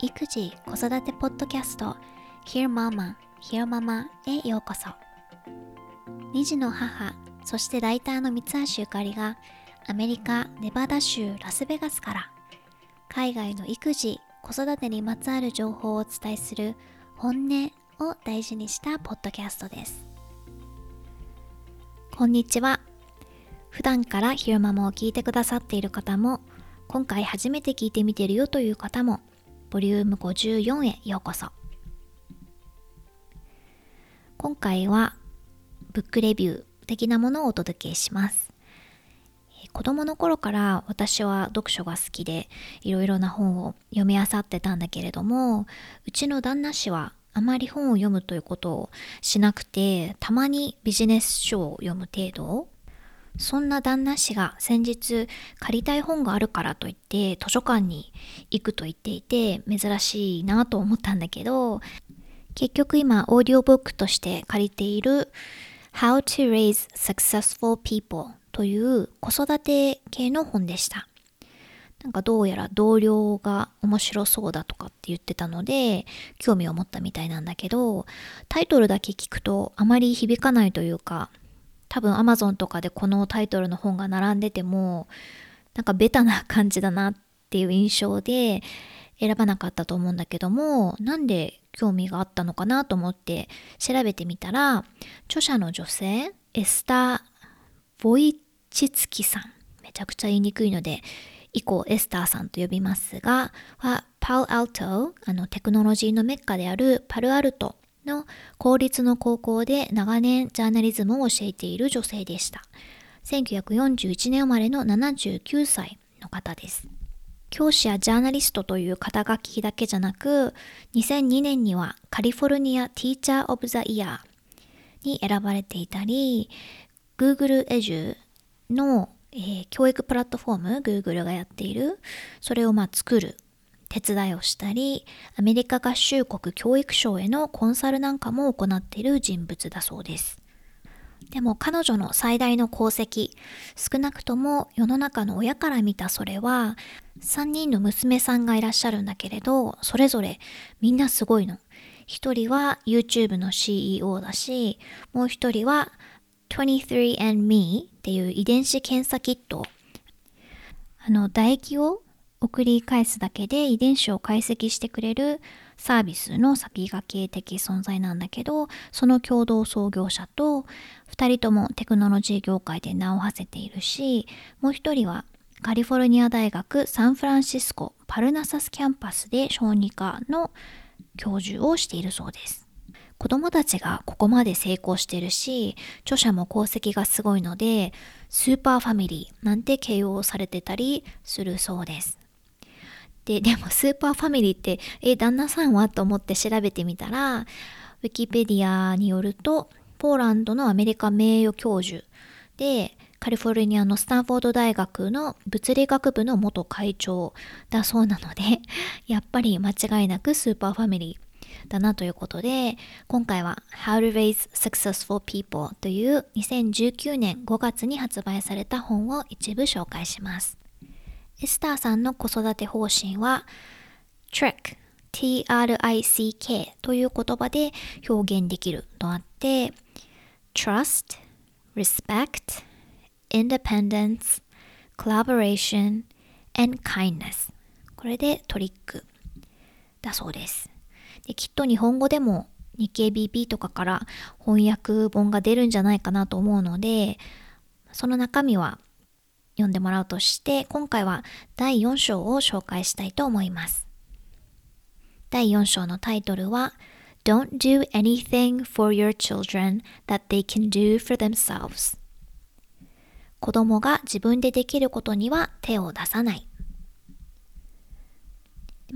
育児・子育てポッドキャスト Hear Mama, Hear Mama へようこそ。2児の母そしてライターの三橋ゆかりがアメリカ・ネバダ州ラスベガスから海外の育児・子育てにまつわる情報をお伝えする本音を大事にしたポッドキャストです。こんにちは。普段からひろままを聞いてくださっている方も今回初めて聞いてみてるよという方もボリューム54へようこそ。今回はブックレビュー的なものをお届けします。子供の頃から私は読書が好きでいろいろな本を読み漁ってたんだけれどもうちの旦那氏はあまり本を読むということをしなくてたまにビジネス書を読む程度そんな旦那氏が先日借りたい本があるからといって図書館に行くと言っていて珍しいなと思ったんだけど結局今オーディオブックとして借りている How to Raise Successful People という子育て系の本でした。なんかどうやら同僚が面白そうだとかって言ってたので興味を持ったみたいなんだけどタイトルだけ聞くとあまり響かないというか多分 Amazon とかでこのタイトルの本が並んでてもなんかベタな感じだなっていう印象で選ばなかったと思うんだけどもなんで興味があったのかなと思って調べてみたら著者の女性エスター・ボイチツキさん。めちゃくちゃ言いにくいので以降エスターさんと呼びますがはパウアルトあのテクノロジーのメッカであるパルアルトの公立の高校で長年ジャーナリズムを教えている女性でした。1941年生まれの79歳の方です。教師やジャーナリストという肩書きだけじゃなく、2002年にはカリフォルニア・ティーチャー・オブ・ザ・イヤーに選ばれていたり、Google エジュの、えー、教育プラットフォーム、Google がやっている、それをまあ作る手伝いをしたり、アメリカ合衆国教育省へのコンサルなんかも行っている人物だそうです。でも彼女の最大の功績、少なくとも世の中の親から見たそれは、3人の娘さんがいらっしゃるんだけれど、それぞれみんなすごいの。一人は YouTube の CEO だし、もう一人は 23andMe っていう遺伝子検査キット。あの、唾液を送り返すだけで遺伝子を解析してくれるサービスの先駆け的存在なんだけどその共同創業者と2人ともテクノロジー業界で名を馳せているしもう1人はカリフォルニア大学サンフランシスコパルナサスキャンパスで小児科の教授をしているそうです子供たちがここまで成功してるし著者も功績がすごいのでスーパーファミリーなんて形容されてたりするそうです。で、でもスーパーファミリーって、え、旦那さんはと思って調べてみたら、ウィキペディアによると、ポーランドのアメリカ名誉教授で、カリフォルニアのスタンフォード大学の物理学部の元会長だそうなので、やっぱり間違いなくスーパーファミリーだなということで、今回は How to Raise Successful People という2019年5月に発売された本を一部紹介します。エスターさんの子育て方針は trick T-R-I-C-K という言葉で表現できるとあって trust, respect, independence, collaboration, and kindness これでトリックだそうですできっと日本語でも日経 BP とかから翻訳本が出るんじゃないかなと思うのでその中身は読んでもらうとして、今回は第4章を紹介したいと思います。第4章のタイトルは Don't do anything for your children that they can do for themselves 子供が自分でできることには手を出さない。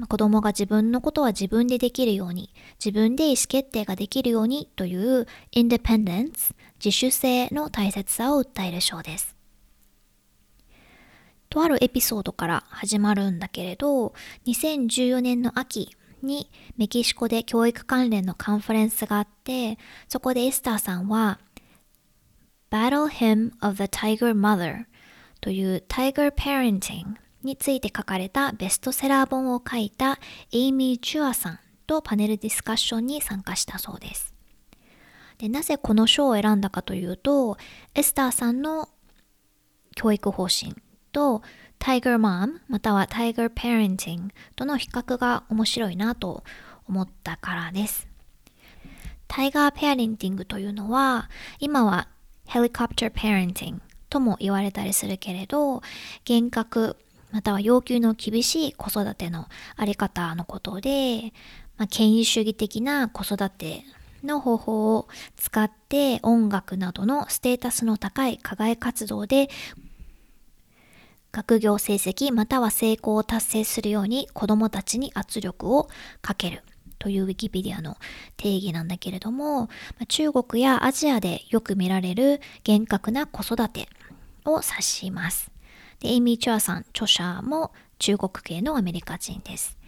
子供が自分のことは自分でできるように、自分で意思決定ができるようにという independence、自主性の大切さを訴える章です。とあるエピソードから始まるんだけれど、2014年の秋にメキシコで教育関連のカンファレンスがあって、そこでエスターさんは、Battle Hymn of the Tiger Mother という Tiger Parenting について書かれたベストセラー本を書いたエイミー・チュアさんとパネルディスカッションに参加したそうです。でなぜこの賞を選んだかというと、エスターさんの教育方針と Tiger Mom または Tiger Parenting との比較が面白いなと思ったからです。タイガーペアレンティングというのは今はヘリコプターペアレンティングとも言われたりするけれど厳格または要求の厳しい子育てのあり方のことで、まあ、権威主義的な子育ての方法を使って音楽などのステータスの高い課外活動で学業成績または成功を達成するように子どもたちに圧力をかけるというウィキペディアの定義なんだけれども中国やアジアでよく見られる厳格な子育てを指します。で、エイミー・チュアさん、著者も中国系のアメリカ人です。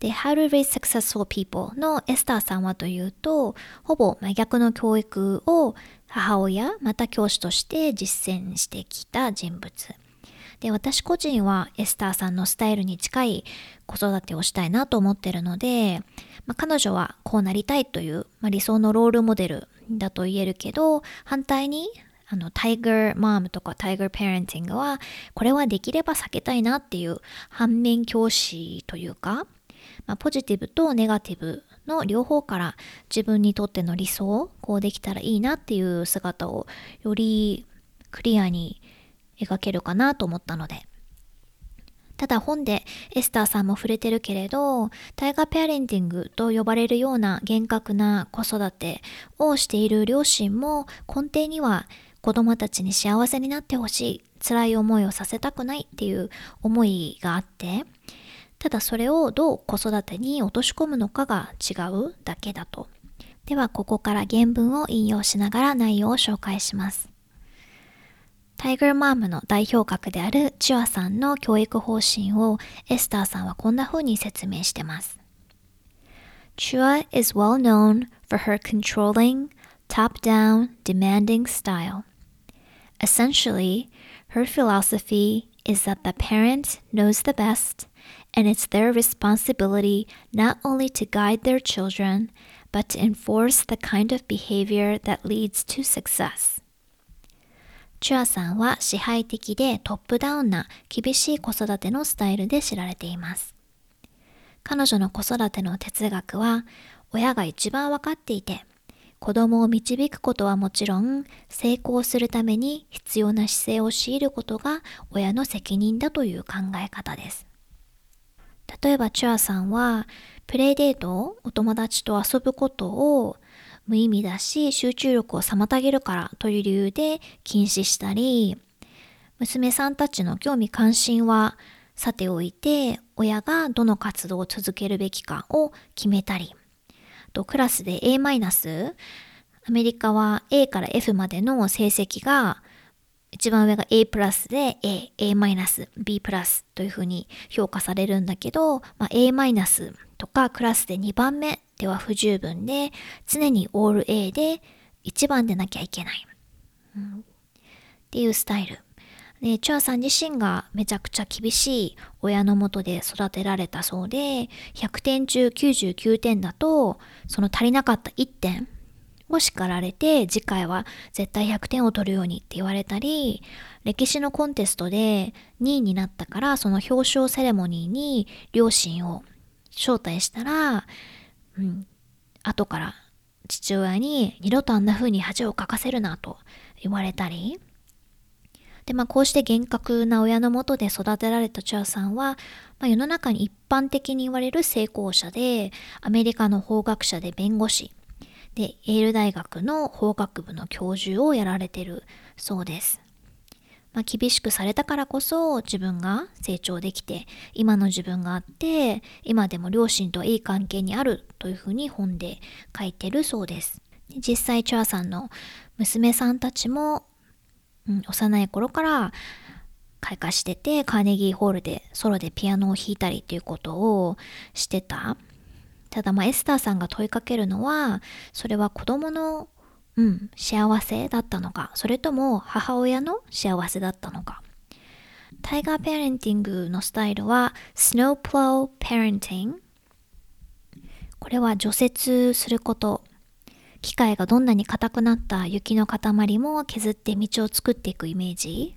で、How to Raise Successful People のエスターさんはというと、ほぼ真逆の教育を母親、また教師として実践してきた人物。で、私個人はエスターさんのスタイルに近い子育てをしたいなと思ってるので、まあ、彼女はこうなりたいという、まあ、理想のロールモデルだと言えるけど、反対にあの、タイガーマームとかタイガーパレンティングは、これはできれば避けたいなっていう反面教師というか、まあ、ポジティブとネガティブの両方から自分にとっての理想、こうできたらいいなっていう姿をよりクリアに描けるかなと思ったので、ただ本でエスターさんも触れてるけれど、タイガーペアレンティングと呼ばれるような厳格な子育てをしている両親も根底には子供たちに幸せになってほしい、辛い思いをさせたくないっていう思いがあって、ただそれをどう子育てに落とし込むのかが違うだけだと。ではここから原文を引用しながら内容を紹介します。タイガーマームの代表格であるチュアさんの教育方針をエスターさんはこんな風に説明してます。Chua is well known for her controlling, top-down, demanding style. Essentially, her philosophy is that the parent knows the best, and it's their responsibility not only to guide their children, but to enforce the kind of behavior that leads to success. チュアさんは支配的でトップダウンな厳しい子育てのスタイルで知られています。彼女の子育ての哲学は親が一番わかっていて 子供を導くことはもちろん、成功するために必要な姿勢を強いることが親の責任だという考え方です。例えば、チュアさんは、プレイデートを、お友達と遊ぶことを無意味だし、集中力を妨げるからという理由で禁止したり、娘さんたちの興味関心はさておいて、親がどの活動を続けるべきかを決めたり、とクラスで A マイナス、アメリカは A から F までの成績が一番上が A プラスで A、A マイナス、B プラスというふうに評価されるんだけど、まあ、A マイナスとかクラスで2番目では不十分で、常にオール A で1番でなきゃいけない。うん、っていうスタイル。で、チュアさん自身がめちゃくちゃ厳しい親のもとで育てられたそうで、100点中99点だと、その足りなかった1点を叱られて、次回は絶対100点を取るようにって言われたり、歴史のコンテストで2位になったから、その表彰セレモニーに両親を招待したら、うん、後から父親に二度とあんな風に恥をかかせるなと言われたり、で、まあ、こうして厳格な親のもとで育てられたチュアさんは、まあ、世の中に一般的に言われる成功者で、アメリカの法学者で弁護士、で、エール大学の法学部の教授をやられてるそうです。まあ、厳しくされたからこそ自分が成長できて、今の自分があって、今でも両親といい関係にあるというふうに本で書いてるそうです。実際、チュアさんの娘さんたちもうん、幼い頃から開花してて、カーネギーホールでソロでピアノを弾いたりっていうことをしてた。ただまあエスターさんが問いかけるのは、それは子供のうん、幸せだったのか、それとも母親の幸せだったのか。タイガーペアレンティングのスタイルは Snowplow Parenting これは除雪すること機械がどんなに硬くなった雪の塊も削って道を作っていくイメージ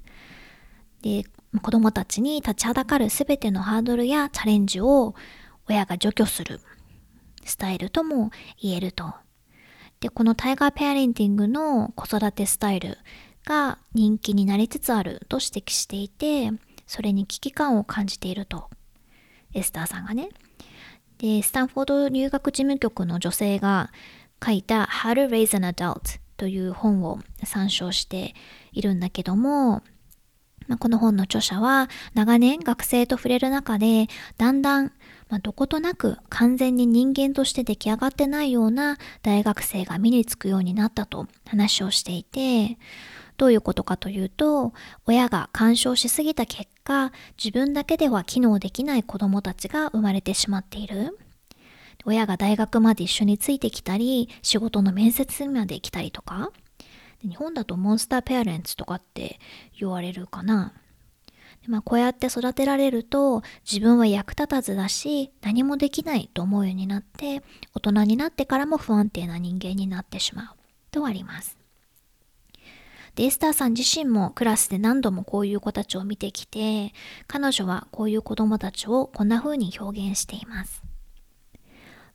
で子供たちに立ちはだかる全てのハードルやチャレンジを親が除去するスタイルとも言えると。で、このタイガーペアレンティングの子育てスタイルが人気になりつつあると指摘していて、それに危機感を感じていると。エスターさんがね。で、スタンフォード入学事務局の女性が書いた How to Raise an Adult という本を参照しているんだけども、まあ、この本の著者は長年学生と触れる中でだんだんまあ、どことなく完全に人間として出来上がってないような大学生が身につくようになったと話をしていて、どういうことかというと、親が干渉しすぎた結果、自分だけでは機能できない子供たちが生まれてしまっている。親が大学まで一緒についてきたり、仕事の面接まで来たりとか、日本だとモンスターペアレンツとかって言われるかな。まあ、こうやって育てられると自分は役立たずだし何もできないと思うようになって大人になってからも不安定な人間になってしまうとあります。でエスターさん自身もクラスで何度もこういう子たちを見てきて彼女はこういう子供たちをこんな風に表現しています。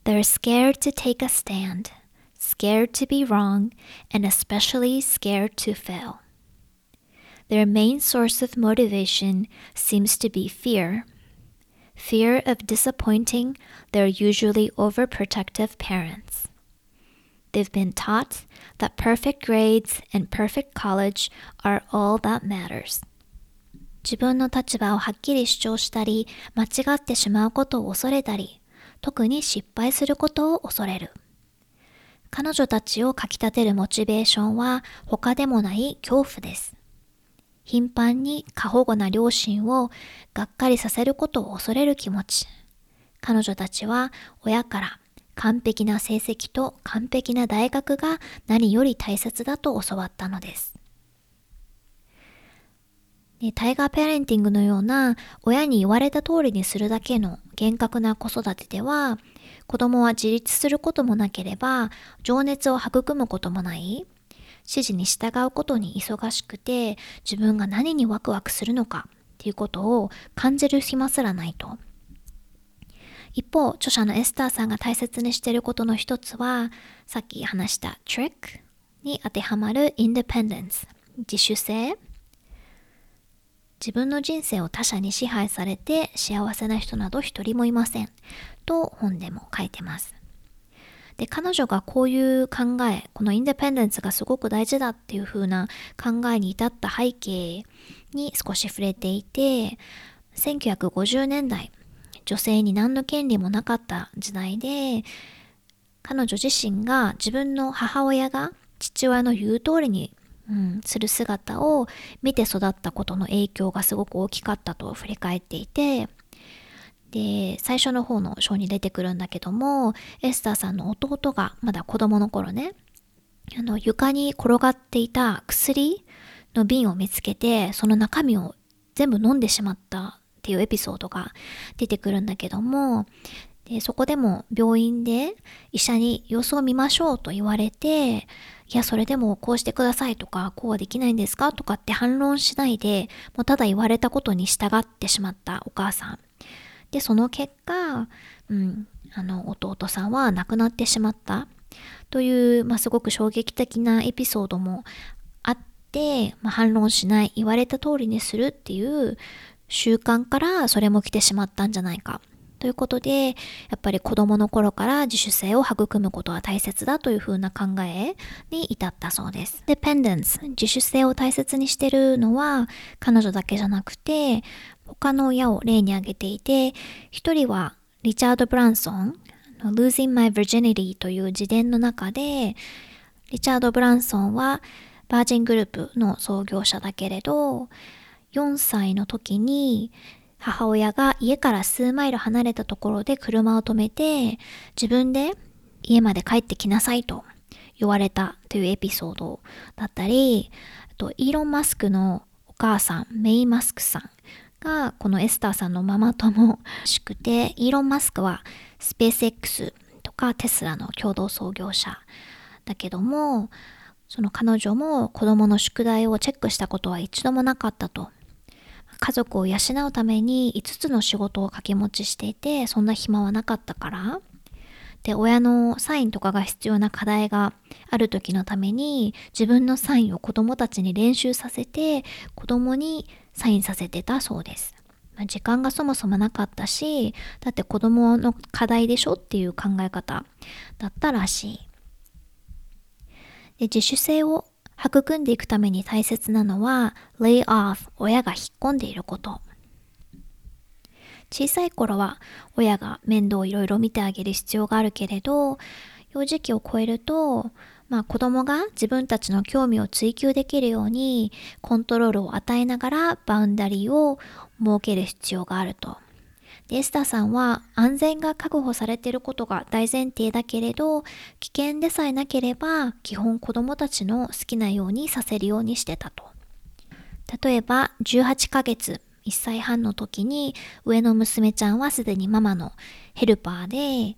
They're scared to take a stand, scared to be wrong, and especially scared to fail. Their main source of motivation seems to be fear. Fear of disappointing their usually overprotective parents. They've been taught that perfect grades and perfect college are all that matters. 自分の立場をはっきり主張したり、間違ってしまうことを恐れたり、 特に失敗することを恐れる。彼女たちをかきたてるモチベーションは他でもない恐怖です。頻繁に過保護な両親をがっかりさせることを恐れる気持ち。彼女たちは親から完璧な成績と完璧な大学が何より大切だと教わったのです。タイガーペアレンティングのような親に言われた通りにするだけの厳格な子育てでは子供は自立することもなければ情熱を育むこともない指示に従うことに忙しくて自分が何にワクワクするのかっていうことを感じる暇すらないと。一方、著者のエスターさんが大切にしていることの一つは、さっき話した trick に当てはまる independence 自主性自分の人生を他者に支配されて幸せな人など一人もいませんと本でも書いてます。で、彼女がこういう考え、このインデペンデンスがすごく大事だっていう風な考えに至った背景に少し触れていて、1950年代、女性に何の権利もなかった時代で、彼女自身が自分の母親が父親の言う通りに、うん、する姿を見て育ったことの影響がすごく大きかったと振り返っていて、で、最初の方の章に出てくるんだけども、エスターさんの弟がまだ子供の頃ね、あの、床に転がっていた薬の瓶を見つけて、その中身を全部飲んでしまったっていうエピソードが出てくるんだけども、でそこでも病院で医者に様子を見ましょうと言われて、いや、それでもこうしてくださいとか、こうはできないんですか？とかって反論しないで、もうただ言われたことに従ってしまったお母さん。で、その結果、うん、あの、弟さんは亡くなってしまったという、まあ、すごく衝撃的なエピソードもあって、まあ、反論しない、言われた通りにするっていう習慣からそれも来てしまったんじゃないか。ということで、やっぱり子供の頃から自主性を育むことは大切だというふうな考えに至ったそうです。Dependence、自主性を大切にしてるのは彼女だけじゃなくて、他の親を例に挙げていて、一人はリチャード・ブランソン、Losing My Virginity という自伝の中で、リチャード・ブランソンはバージングループの創業者だけれど、4歳の時に母親が家から数マイル離れたところで車を止めて、自分で家まで帰ってきなさいと言われたというエピソードだったり、あとイーロン・マスクのお母さん、メイ・マスクさんがこのエスターさんのママ友しくて、イーロン・マスクはスペース X とかテスラの共同創業者だけども、その彼女も子供の宿題をチェックしたことは一度もなかったと。家族を養うために5つの仕事を掛け持ちしていて、そんな暇はなかったから。で、親のサインとかが必要な課題がある時のために、自分のサインを子供たちに練習させて、子供にサインさせてたそうです。時間がそもそもなかったし、だって子供の課題でしょっていう考え方だったらしい。で自主性を育んでいくために大切なのは lay off 親が引っ込んでいること。小さい頃は親が面倒をいろいろ見てあげる必要があるけれど幼児期を超えるとまあ子供が自分たちの興味を追求できるようにコントロールを与えながらバウンダリーを設ける必要があると。エスタさんは安全が確保されていることが大前提だけれど危険でさえなければ基本子供たちの好きなようにさせるようにしてたと。例えば18ヶ月1歳半の時に上の娘ちゃんはすでにママのヘルパーで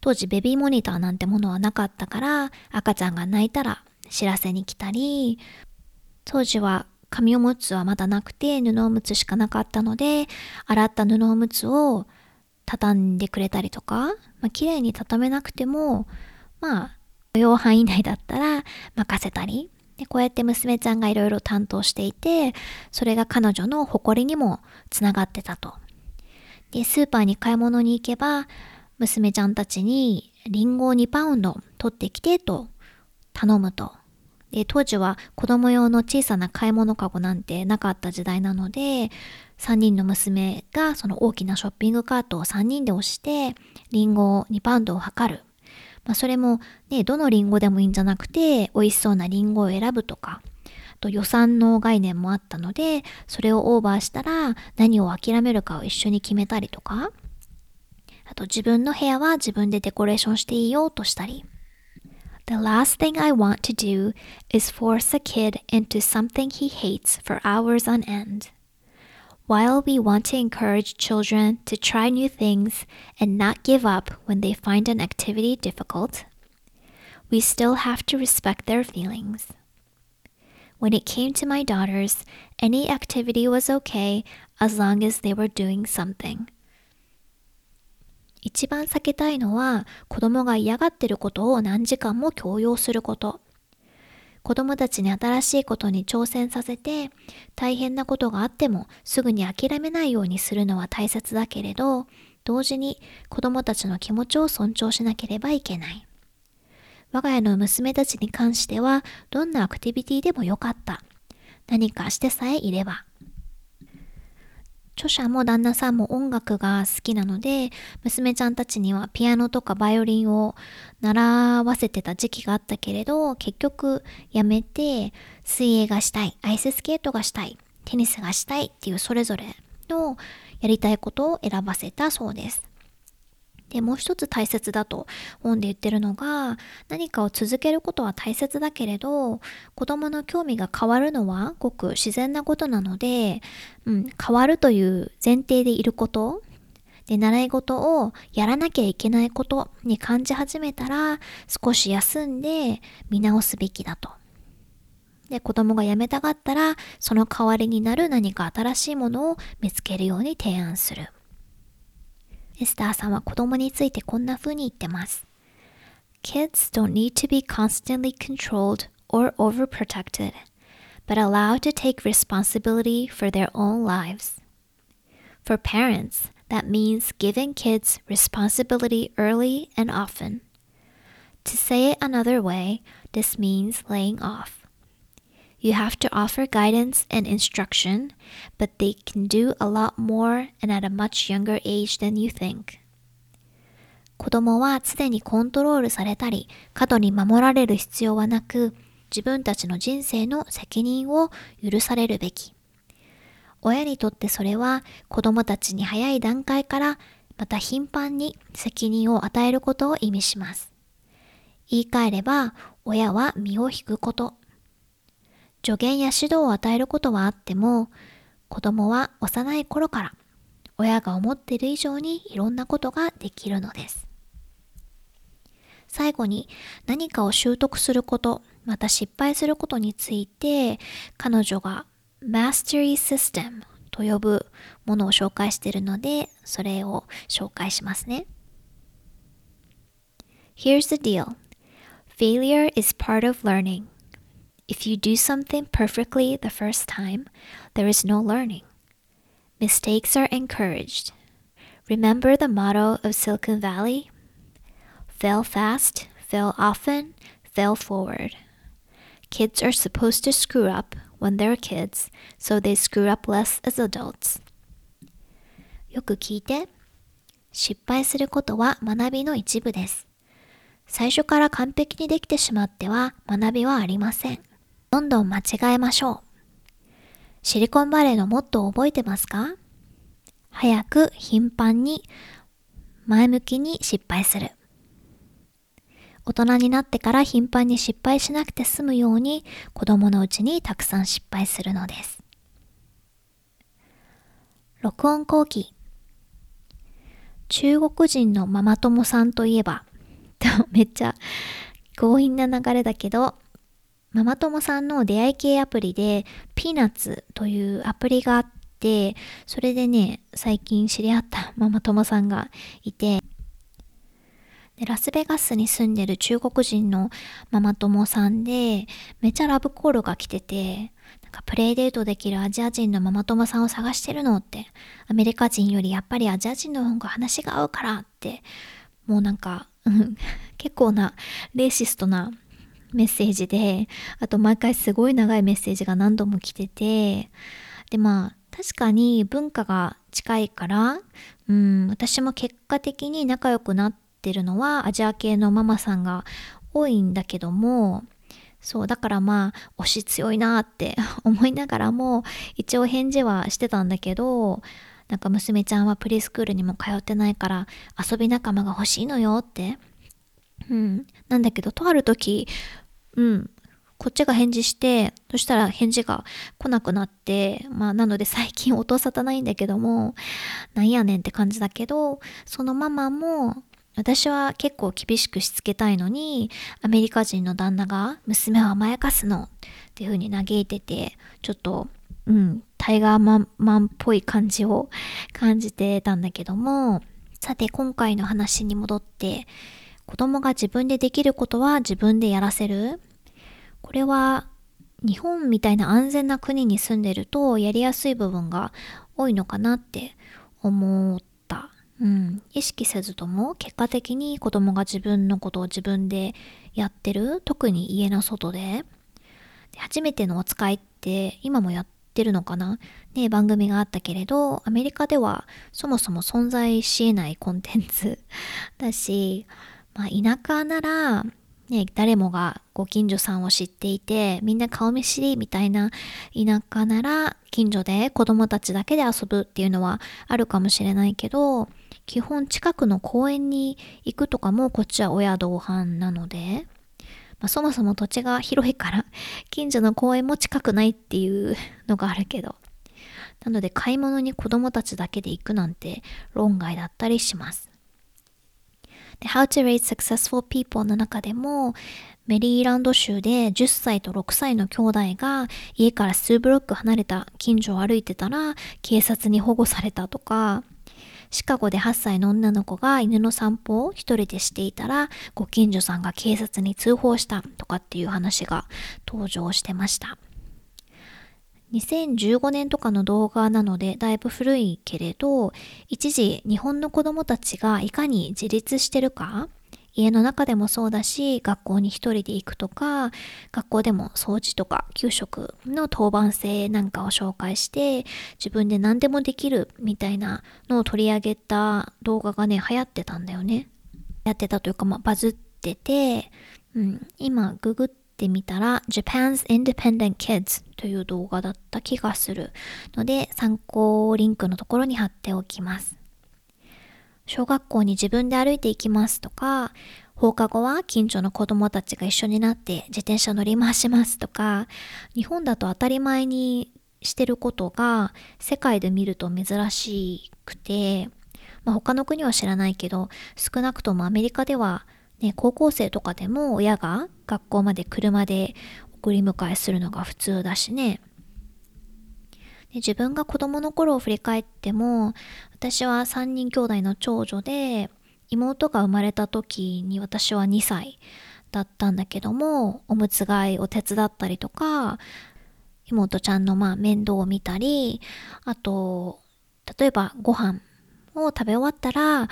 当時ベビーモニターなんてものはなかったから赤ちゃんが泣いたら知らせに来たり当時は紙おむつはまだなくて布おむつしかなかったので洗った布おむつを畳んでくれたりとか、まあ、綺麗に畳めなくてもまあ許容範囲内だったら任せたりでこうやって娘ちゃんがいろいろ担当していてそれが彼女の誇りにもつながってたと。でスーパーに買い物に行けば娘ちゃんたちにリンゴを2パウンド取ってきてと頼むと。で当時は子供用の小さな買い物かごなんてなかった時代なので3人の娘がその大きなショッピングカートを3人で押してリンゴ2パウンドを測る。まあ、それもね、どのリンゴでもいいんじゃなくて美味しそうなリンゴを選ぶとか、あと予算の概念もあったのでそれをオーバーしたら何を諦めるかを一緒に決めたりとか、あと自分の部屋は自分でデコレーションしていいよとしたり。The last thing I want to do is force a kid into something he hates for hours on end. While we want to encourage children to try new things and not give up when they find an activity difficult, we still have to respect their feelings. When it came to my daughters, any activity was okay as long as they were doing something. 一番避けたいのは子供が嫌がってることを何時間も強要すること。子供たちに新しいことに挑戦させて大変なことがあってもすぐに諦めないようにするのは大切だけれど同時に子供たちの気持ちを尊重しなければいけない。我が家の娘たちに関してはどんなアクティビティでもよかった。何かしてさえいれば。著者も旦那さんも音楽が好きなので、娘ちゃんたちにはピアノとかバイオリンを習わせてた時期があったけれど、結局やめて、水泳がしたい、アイススケートがしたい、テニスがしたいっていうそれぞれのやりたいことを選ばせたそうです。で、もう一つ大切だと本で言ってるのが、何かを続けることは大切だけれど、子供の興味が変わるのはごく自然なことなので、うん、変わるという前提でいること、で、習い事をやらなきゃいけないことに感じ始めたら、少し休んで見直すべきだと。で、子供が辞めたがったら、その代わりになる何か新しいものを見つけるように提案する。エスターさんは子供についてこんな風に言ってます。Kids don't need to be constantly controlled or overprotected, but allowed to take responsibility for their own lives. For parents, that means giving kids responsibility early and often. To say it another way, this means laying off. You have to offer guidance and instruction, but they can do a lot more and at a much younger age than you think. 子供は常にコントロールされたり、過度に守られる必要はなく、自分たちの人生の責任を許されるべき。親にとってそれは子供たちに早い段階からまた頻繁に責任を与えることを意味します。言い換えれば、親は身を引くこと。助言や指導を与えることはあっても、子供は幼い頃から親が思っている以上にいろんなことができるのです。最後に何かを習得すること、また失敗することについて彼女が Mastery System と呼ぶものを紹介しているのでそれを紹介しますね。Here's the deal. Failure is part of learning. If you do something perfectly the first time, there is no learning. Mistakes are encouraged. Remember the motto of Silicon Valley? Fail fast, fail often, fail forward. Kids are supposed to screw up when they're kids, so they screw up less as adults. よく聞いて。失敗することは学びの一部です。最初から完璧にできてしまっては学びはありません。 どんどん間違えましょう。シリコンバレーのモットーを覚えてますか？早く頻繁に前向きに失敗する。大人になってから頻繁に失敗しなくて済むように子供のうちにたくさん失敗するのです。録音後期中国人のママ友さんといえば めっちゃ強引な流れだけど、ママ友さんの出会い系アプリで、ピーナッツというアプリがあって、それでね、最近知り合ったママ友さんがいて、でラスベガスに住んでる中国人のママ友さんで、めちゃラブコールが来てて、なんかプレイデートできるアジア人のママ友さんを探してるのって、アメリカ人よりやっぱりアジア人の方が話が合うからって、もうなんか結構なレーシストなメッセージで、あと毎回すごい長いメッセージが何度も来てて、でまあ確かに文化が近いから、うん、私も結果的に仲良くなってるのはアジア系のママさんが多いんだけども、そう、だからまあ、推し強いなって 思いながらも、一応返事はしてたんだけど、なんか娘ちゃんはプリスクールにも通ってないから遊び仲間が欲しいのよって。うん。なんだけど、とある時、うん。こっちが返事して、そしたら返事が来なくなって、まあなので最近音沙汰ないんだけども、なんやねんって感じだけど、そのママも、私は結構厳しくしつけたいのに、アメリカ人の旦那が娘を甘やかすのっていう風に嘆いてて、ちょっとうん、タイガーマンマンっぽい感じを感じてたんだけども、さて今回の話に戻って、子供が自分でできることは自分でやらせるこれは日本みたいな安全な国に住んでるとやりやすい部分が多いのかなって思った。うん。意識せずとも結果的に子供が自分のことを自分でやってる。特に家の外で。で初めてのお使いって今もやってるのかなね、番組があったけれど、アメリカではそもそも存在し得ないコンテンツだし、まあ、田舎なら、ね、誰もがご近所さんを知っていて、みんな顔見知りみたいな田舎なら、近所で子供たちだけで遊ぶっていうのはあるかもしれないけど、基本近くの公園に行くとかもこっちは親同伴なので、まあ、そもそも土地が広いから近所の公園も近くないっていうのがあるけどなので買い物に子供たちだけで行くなんて論外だったりします。How to Raise Successful People の中でもメリーランド州で10歳と6歳の兄弟が家から数ブロック離れた近所を歩いてたら警察に保護されたとかシカゴで8歳の女の子が犬の散歩を一人でしていたら、ご近所さんが警察に通報したとかっていう話が登場してました。2015年とかの動画なのでだいぶ古いけれど、一時日本の子供たちがいかに自立してるか家の中でもそうだし、学校に一人で行くとか、学校でも掃除とか給食の当番制なんかを紹介して、自分で何でもできるみたいなのを取り上げた動画がね、流行ってたんだよね。やってたというか、まあ、バズってて、うん、今、ググってってみたら、Japan's Independent Kids という動画だった気がするので、参考リンクのところに貼っておきます。小学校に自分で歩いていきますとか、放課後は近所の子供たちが一緒になって自転車乗り回しますとか、日本だと当たり前にしてることが世界で見ると珍しくて、まあ、他の国は知らないけど、少なくともアメリカではね、高校生とかでも親が学校まで車で送り迎えするのが普通だしね。で自分が子供の頃を振り返っても、私は3人兄弟の長女で、妹が生まれた時に私は2歳だったんだけども、おむつ替えを手伝ったりとか、妹ちゃんのまあ面倒を見たり、あと、例えばご飯を食べ終わったら、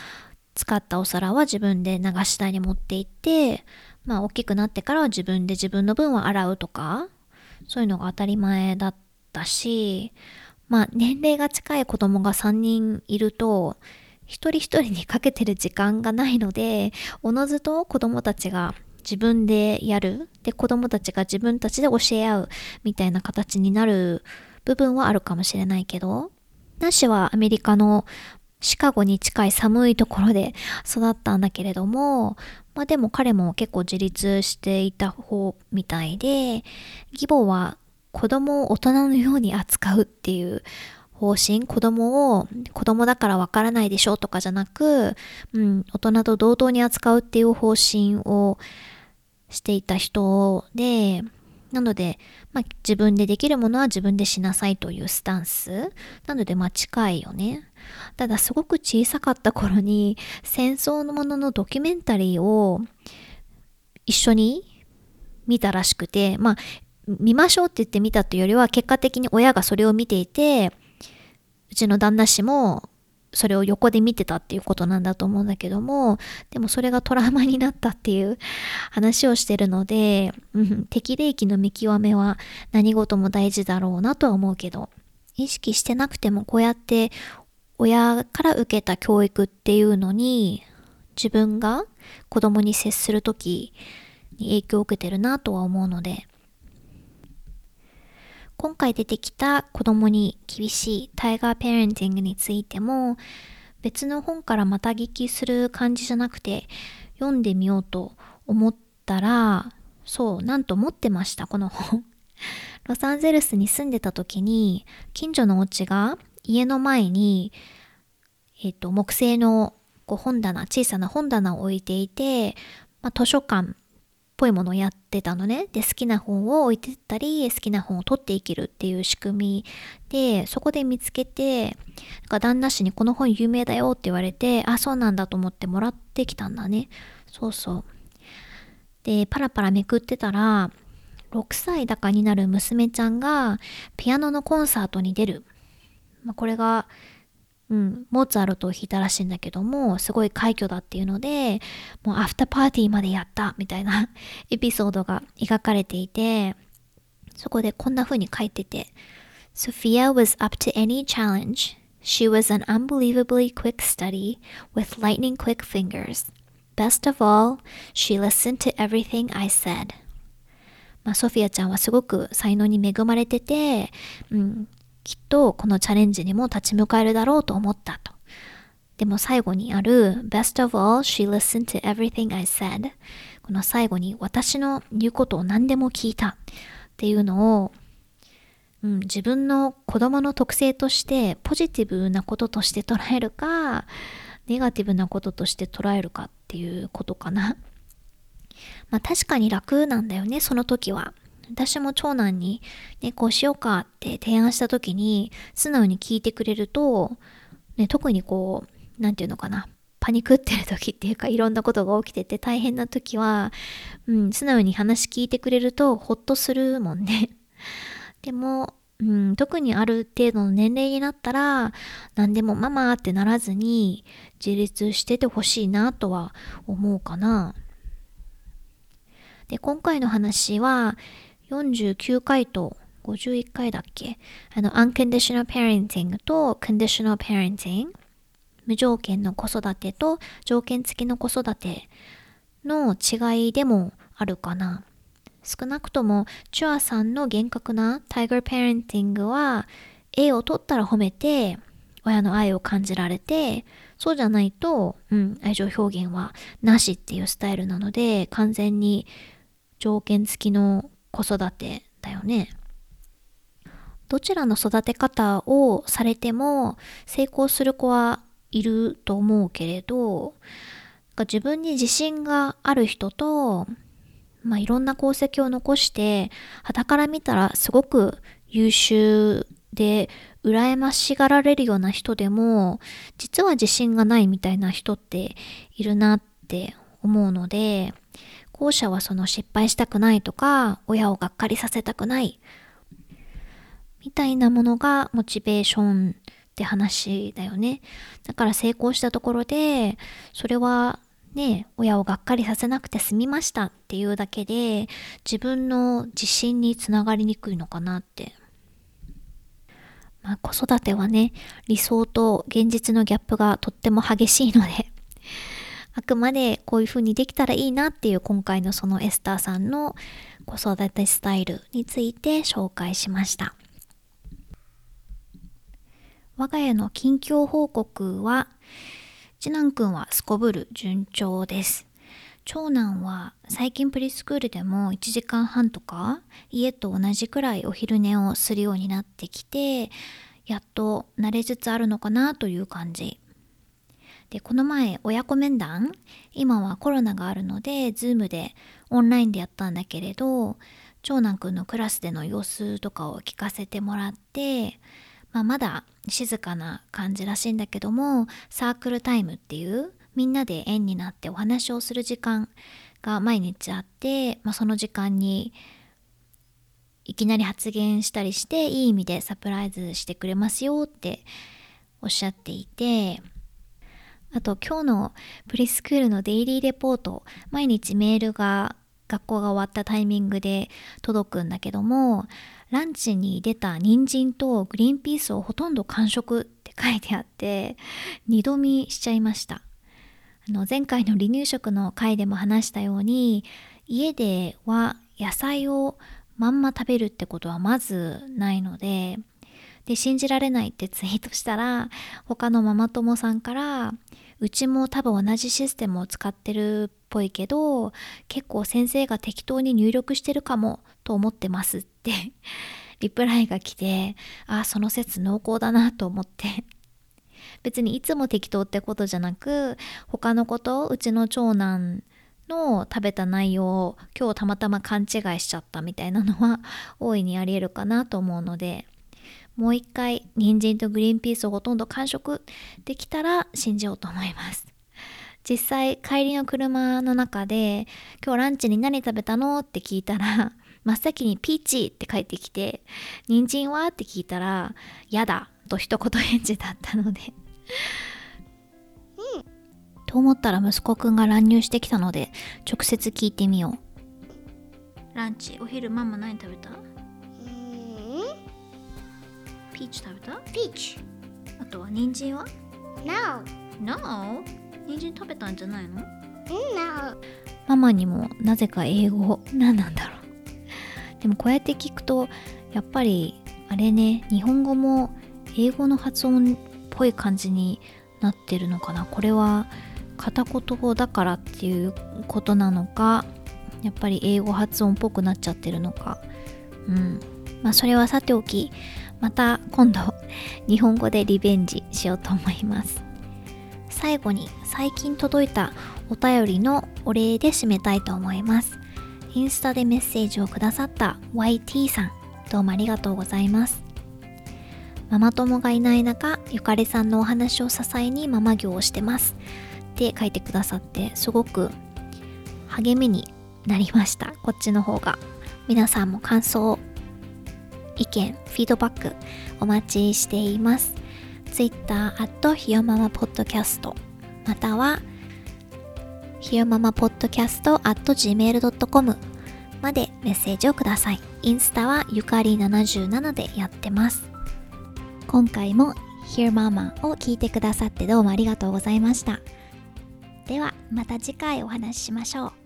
使ったお皿は自分で流し台に持って行って、まあ大きくなってからは自分で自分の分は洗うとか、そういうのが当たり前だったし、まあ年齢が近い子供が3人いると、一人一人にかけてる時間がないので、おのずと子供たちが自分でやる。で、子供たちが自分たちで教え合うみたいな形になる部分はあるかもしれないけど、ナッシュはアメリカのシカゴに近い寒いところで育ったんだけれども、まあでも彼も結構自立していた方みたいで、義母は子供を大人のように扱うっていう方針、子供を子供だからわからないでしょとかじゃなく、うん、大人と同等に扱うっていう方針をしていた人で、なので、まあ、自分でできるものは自分でしなさいというスタンス。なので、まあ近いよね。ただ、すごく小さかった頃に戦争のもののドキュメンタリーを一緒に見たらしくて、まあ、見ましょうって言って見たっていうよりは、結果的に親がそれを見ていて、うちの旦那氏もそれを横で見てたっていうことなんだと思うんだけども、でもそれがトラウマになったっていう 話をしてるので、うん、適齢期の見極めは何事も大事だろうなとは思うけど、意識してなくてもこうやって親から受けた教育っていうのに自分が子供に接するときに影響を受けてるなとは思うので、今回出てきた子供に厳しいタイガーペレンティングについても別の本からまた聞きする感じじゃなくて読んでみようと思ったらそうなんと持ってましたこの本。ロサンゼルスに住んでた時に近所のお家が家の前にえっ、ー、と木製のこう本棚小さな本棚を置いていて、まあ、図書館ぽいものをやってたのね。で、好きな本を置いてったり、好きな本を取っていけるっていう仕組みで、そこで見つけて、なんか旦那氏にこの本有名だよって言われて、あ、そうなんだと思ってもらってきたんだね。そうそう。で、パラパラめくってたら、6歳だかになる娘ちゃんがピアノのコンサートに出る。まあ、これがうん、モーツァルトを弾いたらしいんだけども、すごい快挙だっていうので、もうアフターパーティーまでやったみたいなエピソードが描かれていて、そこでこんな風に書いてて、Sophia was up to any challenge. She was an unbelievably quick study with lightning quick fingers. Best of all, she listened to everything I said. まあ、ソフィアちゃんはすごく才能に恵まれてて、うん、きっとこのチャレンジにも立ち向かえるだろうと思ったと。でも最後にある Best of all, she listened to everything I said この最後に私の言うことを何でも聞いたっていうのを、うん、自分の子供の特性としてポジティブなこととして捉えるかネガティブなこととして捉えるかっていうことかな。まあ確かに楽なんだよね、その時は。私も長男に、ね、こうしようかって提案した時に、素直に聞いてくれると、ね、特にこう、なんていうのかな、パニクってる時っていうか、いろんなことが起きてて大変な時は、うん、素直に話聞いてくれると、ほっとするもんね。でも、うん、特にある程度の年齢になったら、何でもママってならずに、自立しててほしいなとは思うかな。で、今回の話は、49回と51回だっけ？あの、unconditional parenting と conditional parenting 無条件の子育てと条件付きの子育ての違いでもあるかな。少なくともチュアさんの厳格なタイガーパレンティングは A を取ったら褒めて親の愛を感じられてそうじゃないと、うん、愛情表現はなしっていうスタイルなので完全に条件付きの子育てだよね。どちらの育て方をされても成功する子はいると思うけれど自分に自信がある人と、まあ、いろんな功績を残して傍から見たらすごく優秀で羨ましがられるような人でも実は自信がないみたいな人っているなって思うので後者はその失敗したくないとか親をがっかりさせたくないみたいなものがモチベーションって話だよね。だから成功したところで、それはね、親をがっかりさせなくて済みましたっていうだけで、自分の自信につながりにくいのかなって。まあ子育てはね、理想と現実のギャップがとっても激しいので、あくまでこういう風にできたらいいなっていう今回のそのエスターさんの子育てスタイルについて紹介しました。我が家の近況報告は、次男くんはすこぶる順調です。長男は最近プリスクールでも1時間半とか家と同じくらいお昼寝をするようになってきてやっと慣れつつあるのかなという感じでこの前親子面談今はコロナがあるので Zoom でオンラインでやったんだけれど長男くんのクラスでの様子とかを聞かせてもらってまあ、まだ静かな感じらしいんだけどもサークルタイムっていうみんなで縁になってお話をする時間が毎日あって、まあ、その時間にいきなり発言したりしていい意味でサプライズしてくれますよっておっしゃっていてあと今日のプリスクールのデイリーレポート毎日メールが学校が終わったタイミングで届くんだけどもランチに出た人参とグリーンピースをほとんど完食って書いてあって二度見しちゃいました。あの前回の離乳食の回でも話したように家では野菜をまんま食べるってことはまずないのでで信じられないってツイートしたら他のママ友さんからうちも多分同じシステムを使ってるっぽいけど結構先生が適当に入力してるかもと思ってますって リプライが来てあその説濃厚だなと思って。別にいつも適当ってことじゃなく他のことうちの長男の食べた内容を今日たまたま勘違いしちゃったみたいなのは大いにありえるかなと思うのでもう一回人参とグリーンピースをほとんど完食できたら信じようと思います。実際帰りの車の中で今日ランチに何食べたの？って聞いたら 真っ先にピーチって帰ってきて人参は？って聞いたらやだと一言返事だったので。うん、と思ったら息子くんが乱入してきたので直接聞いてみよう。ランチお昼ママ何食べた？ピーチ食べた？ピーチ。あとは人参は？No No? 人参食べたんじゃないの？No ママにもなぜか英語？何なんだろう。でもこうやって聞くとやっぱりあれね日本語も英語の発音っぽい感じになってるのかな。これは片言語だからっていうことなのかやっぱり英語発音っぽくなっちゃってるのか。うん。まあそれはさておきまた今度日本語でリベンジしようと思います。最後に最近届いたお便りのお礼で締めたいと思います。インスタでメッセージをくださった YT さんどうもありがとうございます。ママ友がいない中ゆかりさんのお話を支えにママ業をしてます。って書いてくださってすごく励みになりました。こっちの方が。皆さんも感想を意見、フィードバックお待ちしています。Twitter アットひよままポッドキャストまたはひよままポッドキャスト at gmail.com までメッセージをください。インスタはゆかり77でやってます。今回も Hear Mama を聞いてくださってどうもありがとうございました。ではまた次回お話ししましょう。